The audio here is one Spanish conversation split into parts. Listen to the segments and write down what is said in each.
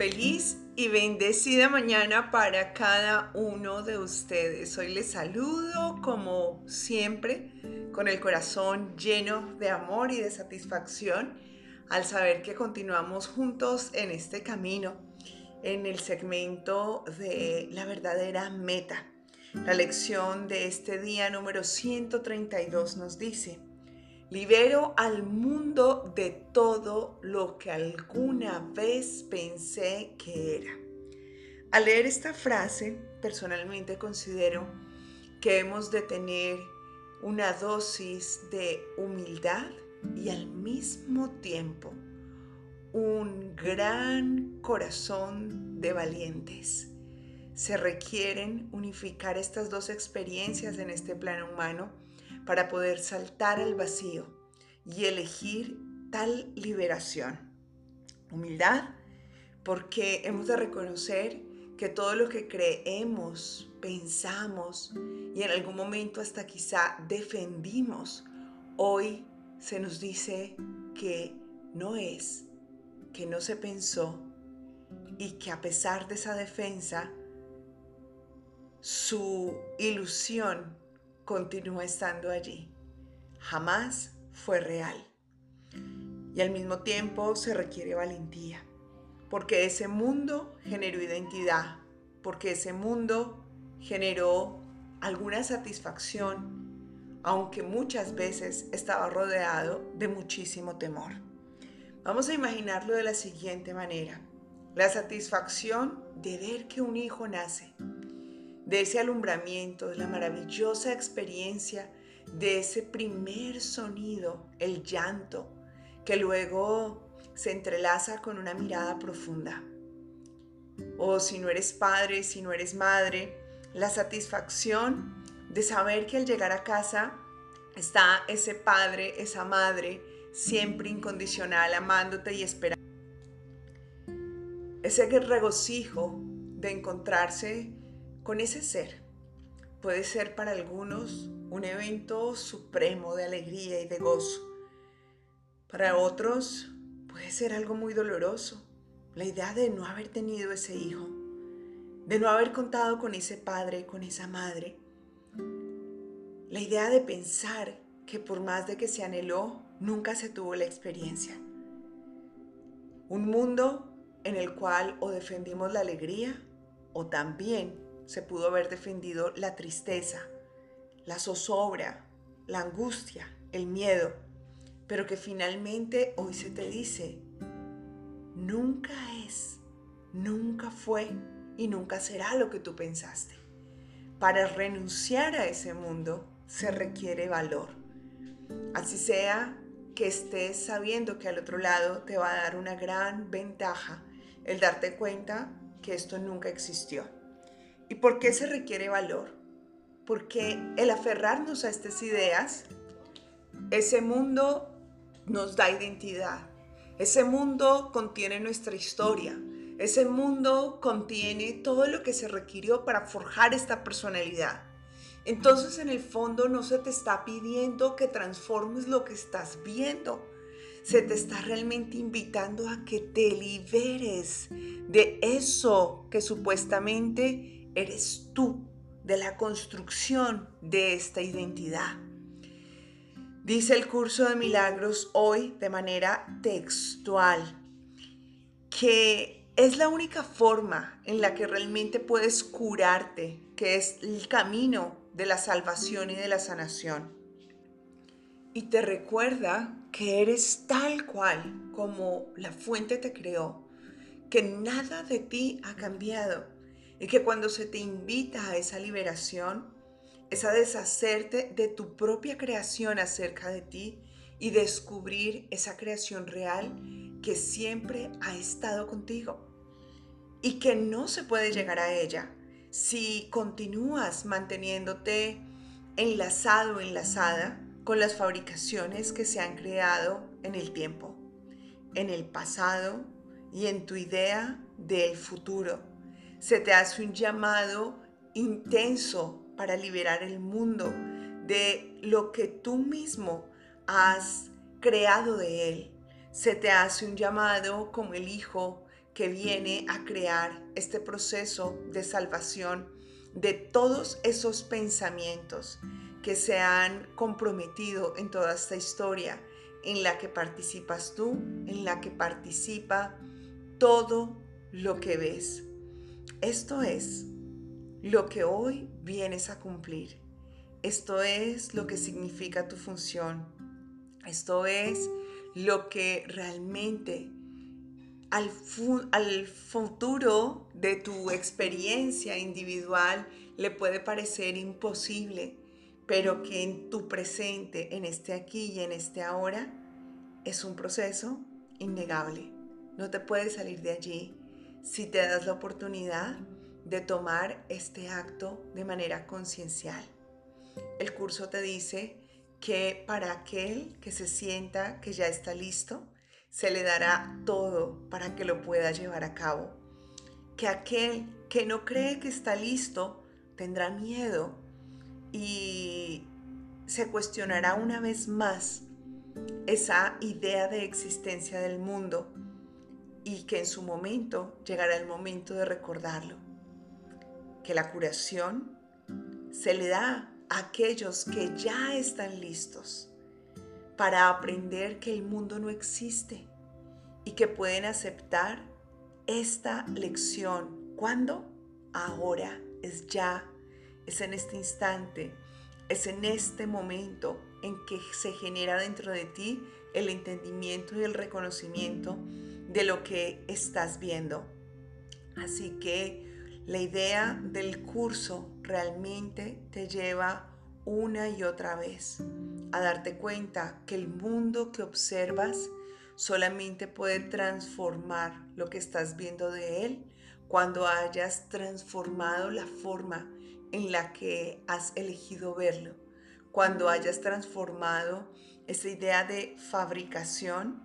Feliz y bendecida mañana para cada uno de ustedes. Hoy les saludo como siempre con el corazón lleno de amor y de satisfacción al saber que continuamos juntos en este camino, en el segmento de la verdadera meta. La lección de este día número 132 nos dice, Libero al mundo de todo lo que alguna vez pensé que era. Al leer esta frase, personalmente considero que hemos de tener una dosis de humildad y al mismo tiempo un gran corazón de valientes. Se requieren unificar estas dos experiencias en este plano humano para poder saltar al vacío y elegir tal liberación. Humildad, porque hemos de reconocer que todo lo que creemos, pensamos y en algún momento hasta quizá defendimos, hoy se nos dice que no es, que no se pensó y que a pesar de esa defensa, su ilusión continúa estando allí. Jamás fue real. Y al mismo tiempo se requiere valentía, porque ese mundo generó identidad, porque ese mundo generó alguna satisfacción, aunque muchas veces estaba rodeado de muchísimo temor. Vamos a imaginarlo de la siguiente manera. La satisfacción de ver que un hijo nace, de ese alumbramiento, de la maravillosa experiencia, de ese primer sonido, el llanto, que luego se entrelaza con una mirada profunda. O si no eres padre, si no eres madre, la satisfacción de saber que al llegar a casa está ese padre, esa madre, siempre incondicional, amándote y esperando. Ese regocijo de encontrarse con ese ser. Puede ser para algunos un evento supremo de alegría y de gozo. Para otros puede ser algo muy doloroso, la idea de no haber tenido ese hijo, de no haber contado con ese padre, con esa madre. La idea de pensar que por más de que se anheló, nunca se tuvo la experiencia. Un mundo en el cual o defendimos la alegría o también se pudo haber defendido la tristeza, la zozobra, la angustia, el miedo, pero que finalmente hoy se te dice, nunca es, nunca fue y nunca será lo que tú pensaste. Para renunciar a ese mundo se requiere valor. Así sea que estés sabiendo que al otro lado te va a dar una gran ventaja el darte cuenta que esto nunca existió. ¿Y por qué se requiere valor? Porque el aferrarnos a estas ideas, ese mundo nos da identidad. Ese mundo contiene nuestra historia. Ese mundo contiene todo lo que se requirió para forjar esta personalidad. Entonces en el fondo no se te está pidiendo que transformes lo que estás viendo. Se te está realmente invitando a que te liberes de eso que supuestamente eres tú de la construcción de esta identidad. Dice el curso de milagros hoy de manera textual que es la única forma en la que realmente puedes curarte, que es el camino de la salvación y de la sanación. Y te recuerda que eres tal cual como la fuente te creó, que nada de ti ha cambiado y que cuando se te invita a esa liberación, es a deshacerte de tu propia creación acerca de ti y descubrir esa creación real que siempre ha estado contigo y que no se puede llegar a ella si continúas manteniéndote enlazado o enlazada con las fabricaciones que se han creado en el tiempo, en el pasado y en tu idea del futuro se te hace un llamado intenso para liberar el mundo de lo que tú mismo has creado de él. Se te hace un llamado como el hijo que viene a crear este proceso de salvación de todos esos pensamientos que se han comprometido en toda esta historia en la que participas tú, en la que participa todo lo que ves. Esto es lo que hoy vienes a cumplir. Esto es lo que significa tu función. Esto es lo que realmente al, futuro de tu experiencia individual le puede parecer imposible, pero que en tu presente, en este aquí y en este ahora, es un proceso innegable. No te puedes salir de allí si te das la oportunidad de tomar este acto de manera conciencial. El curso te dice que para aquel que se sienta que ya está listo, se le dará todo para que lo pueda llevar a cabo. Que aquel que no cree que está listo tendrá miedo y se cuestionará una vez más esa idea de existencia del mundo y que en su momento llegará el momento de recordarlo. Que la curación se le da a aquellos que ya están listos para aprender que el mundo no existe y que pueden aceptar esta lección. ¿Cuándo? Ahora, es ya, es en este instante, es en este momento en que se genera dentro de ti el entendimiento y el reconocimiento de lo que estás viendo. Así que la idea del curso realmente te lleva una y otra vez a darte cuenta que el mundo que observas solamente puede transformar lo que estás viendo de él cuando hayas transformado la forma en la que has elegido verlo, cuando hayas transformado esa idea de fabricación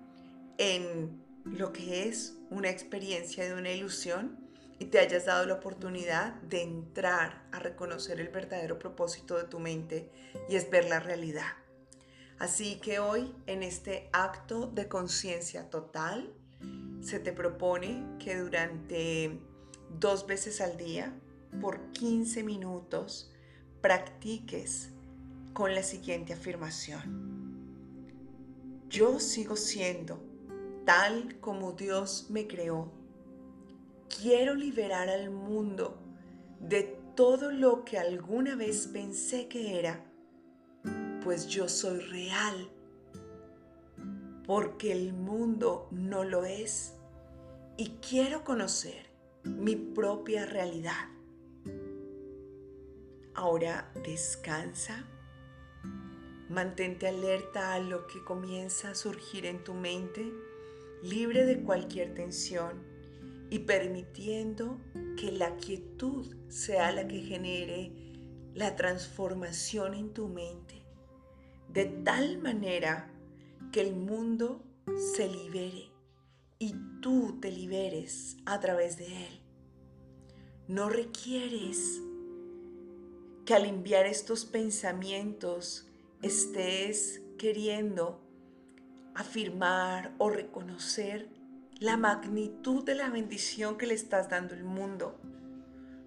en lo que es una experiencia de una ilusión y te hayas dado la oportunidad de entrar a reconocer el verdadero propósito de tu mente y es ver la realidad. Así que hoy en este acto de conciencia total se te propone que durante dos veces al día, por 15 minutos, practiques con la siguiente afirmación. Yo sigo siendo tal como Dios me creó. Quiero liberar al mundo de todo lo que alguna vez pensé que era, pues yo soy real, porque el mundo no lo es y quiero conocer mi propia realidad. Ahora descansa, mantente alerta a lo que comienza a surgir en tu mente libre de cualquier tensión y permitiendo que la quietud sea la que genere la transformación en tu mente, de tal manera que el mundo se libere y tú te liberes a través de él. No requieres que al enviar estos pensamientos estés queriendo afirmar o reconocer la magnitud de la bendición que le estás dando al mundo.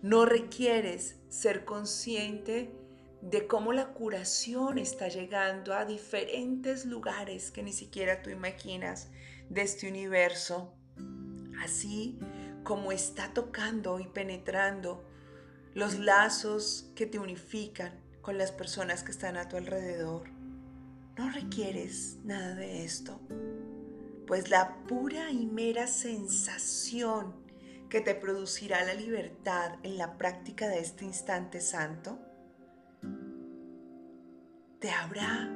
No requieres ser consciente de cómo la curación está llegando a diferentes lugares que ni siquiera tú imaginas de este universo, así como está tocando y penetrando los lazos que te unifican con las personas que están a tu alrededor. No requieres nada de esto, pues la pura y mera sensación que te producirá la libertad en la práctica de este instante santo te habrá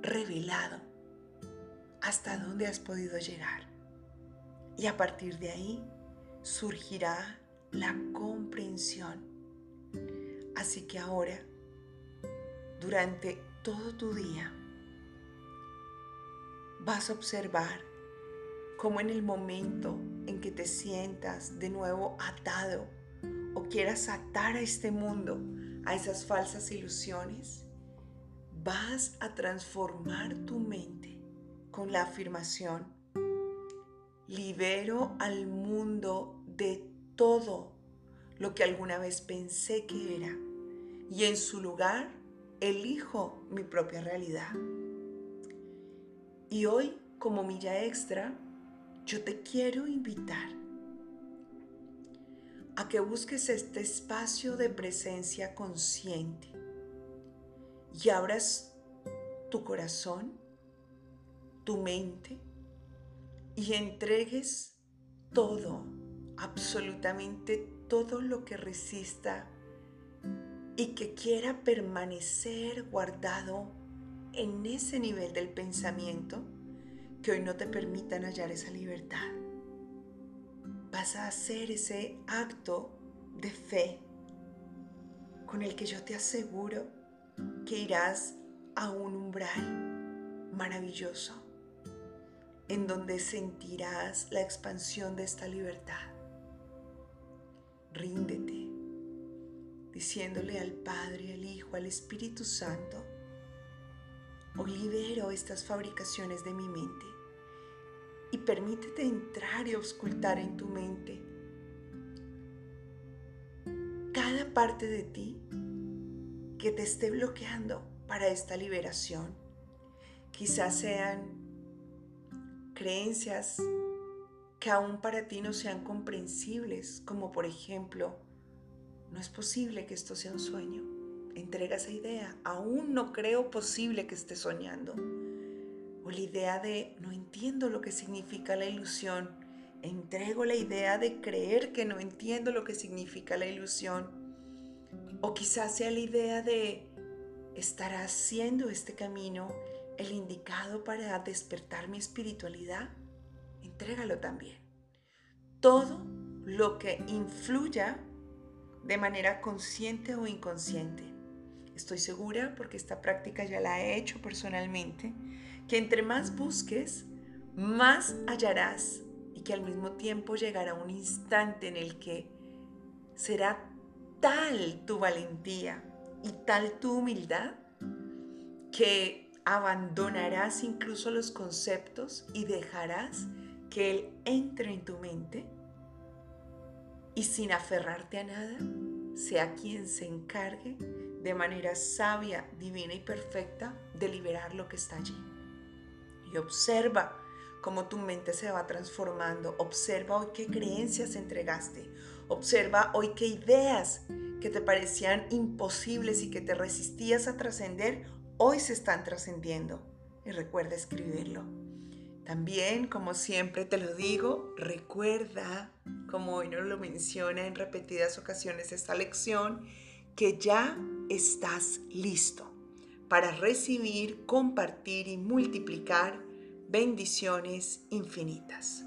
revelado hasta dónde has podido llegar. Y a partir de ahí surgirá la comprensión. Así que ahora, durante todo tu día, vas a observar cómo en el momento en que te sientas de nuevo atado o quieras atar a este mundo, a esas falsas ilusiones, vas a transformar tu mente con la afirmación, libero al mundo de todo lo que alguna vez pensé que era y en su lugar elijo mi propia realidad. Y hoy, como milla extra, yo te quiero invitar a que busques este espacio de presencia consciente y abras tu corazón, tu mente y entregues todo, absolutamente todo lo que resista y que quiera permanecer guardado en ese nivel del pensamiento que hoy no te permitan hallar esa libertad. Vas a hacer ese acto de fe con el que yo te aseguro que irás a un umbral maravilloso en donde sentirás la expansión de esta libertad. Ríndete, diciéndole al Padre, al Hijo, al Espíritu Santo, hoy libero estas fabricaciones de mi mente y permítete entrar y auscultar en tu mente cada parte de ti que te esté bloqueando para esta liberación. Quizás sean creencias que aún para ti no sean comprensibles, como por ejemplo, no es posible que esto sea un sueño. Entrega esa idea, aún no creo posible que esté soñando. O la idea de no entiendo lo que significa la ilusión. Entrego la idea de creer que no entiendo lo que significa la ilusión. O quizás sea la idea de estar haciendo este camino el indicado para despertar mi espiritualidad, entrégalo también. Todo lo que influya de manera consciente o inconsciente. Estoy segura, porque esta práctica ya la he hecho personalmente, que entre más busques, más hallarás y que al mismo tiempo llegará un instante en el que será tal tu valentía y tal tu humildad que abandonarás incluso los conceptos y dejarás que Él entre en tu mente y sin aferrarte a nada, sea quien se encargue de manera sabia, divina y perfecta de liberar lo que está allí. Y observa cómo tu mente se va transformando. Observa hoy qué creencias entregaste. Observa hoy qué ideas que te parecían imposibles y que te resistías a trascender, hoy se están trascendiendo y recuerda escribirlo. También, como siempre te lo digo, recuerda, como hoy nos lo menciona en repetidas ocasiones esta lección, que ya estás listo para recibir, compartir y multiplicar bendiciones infinitas.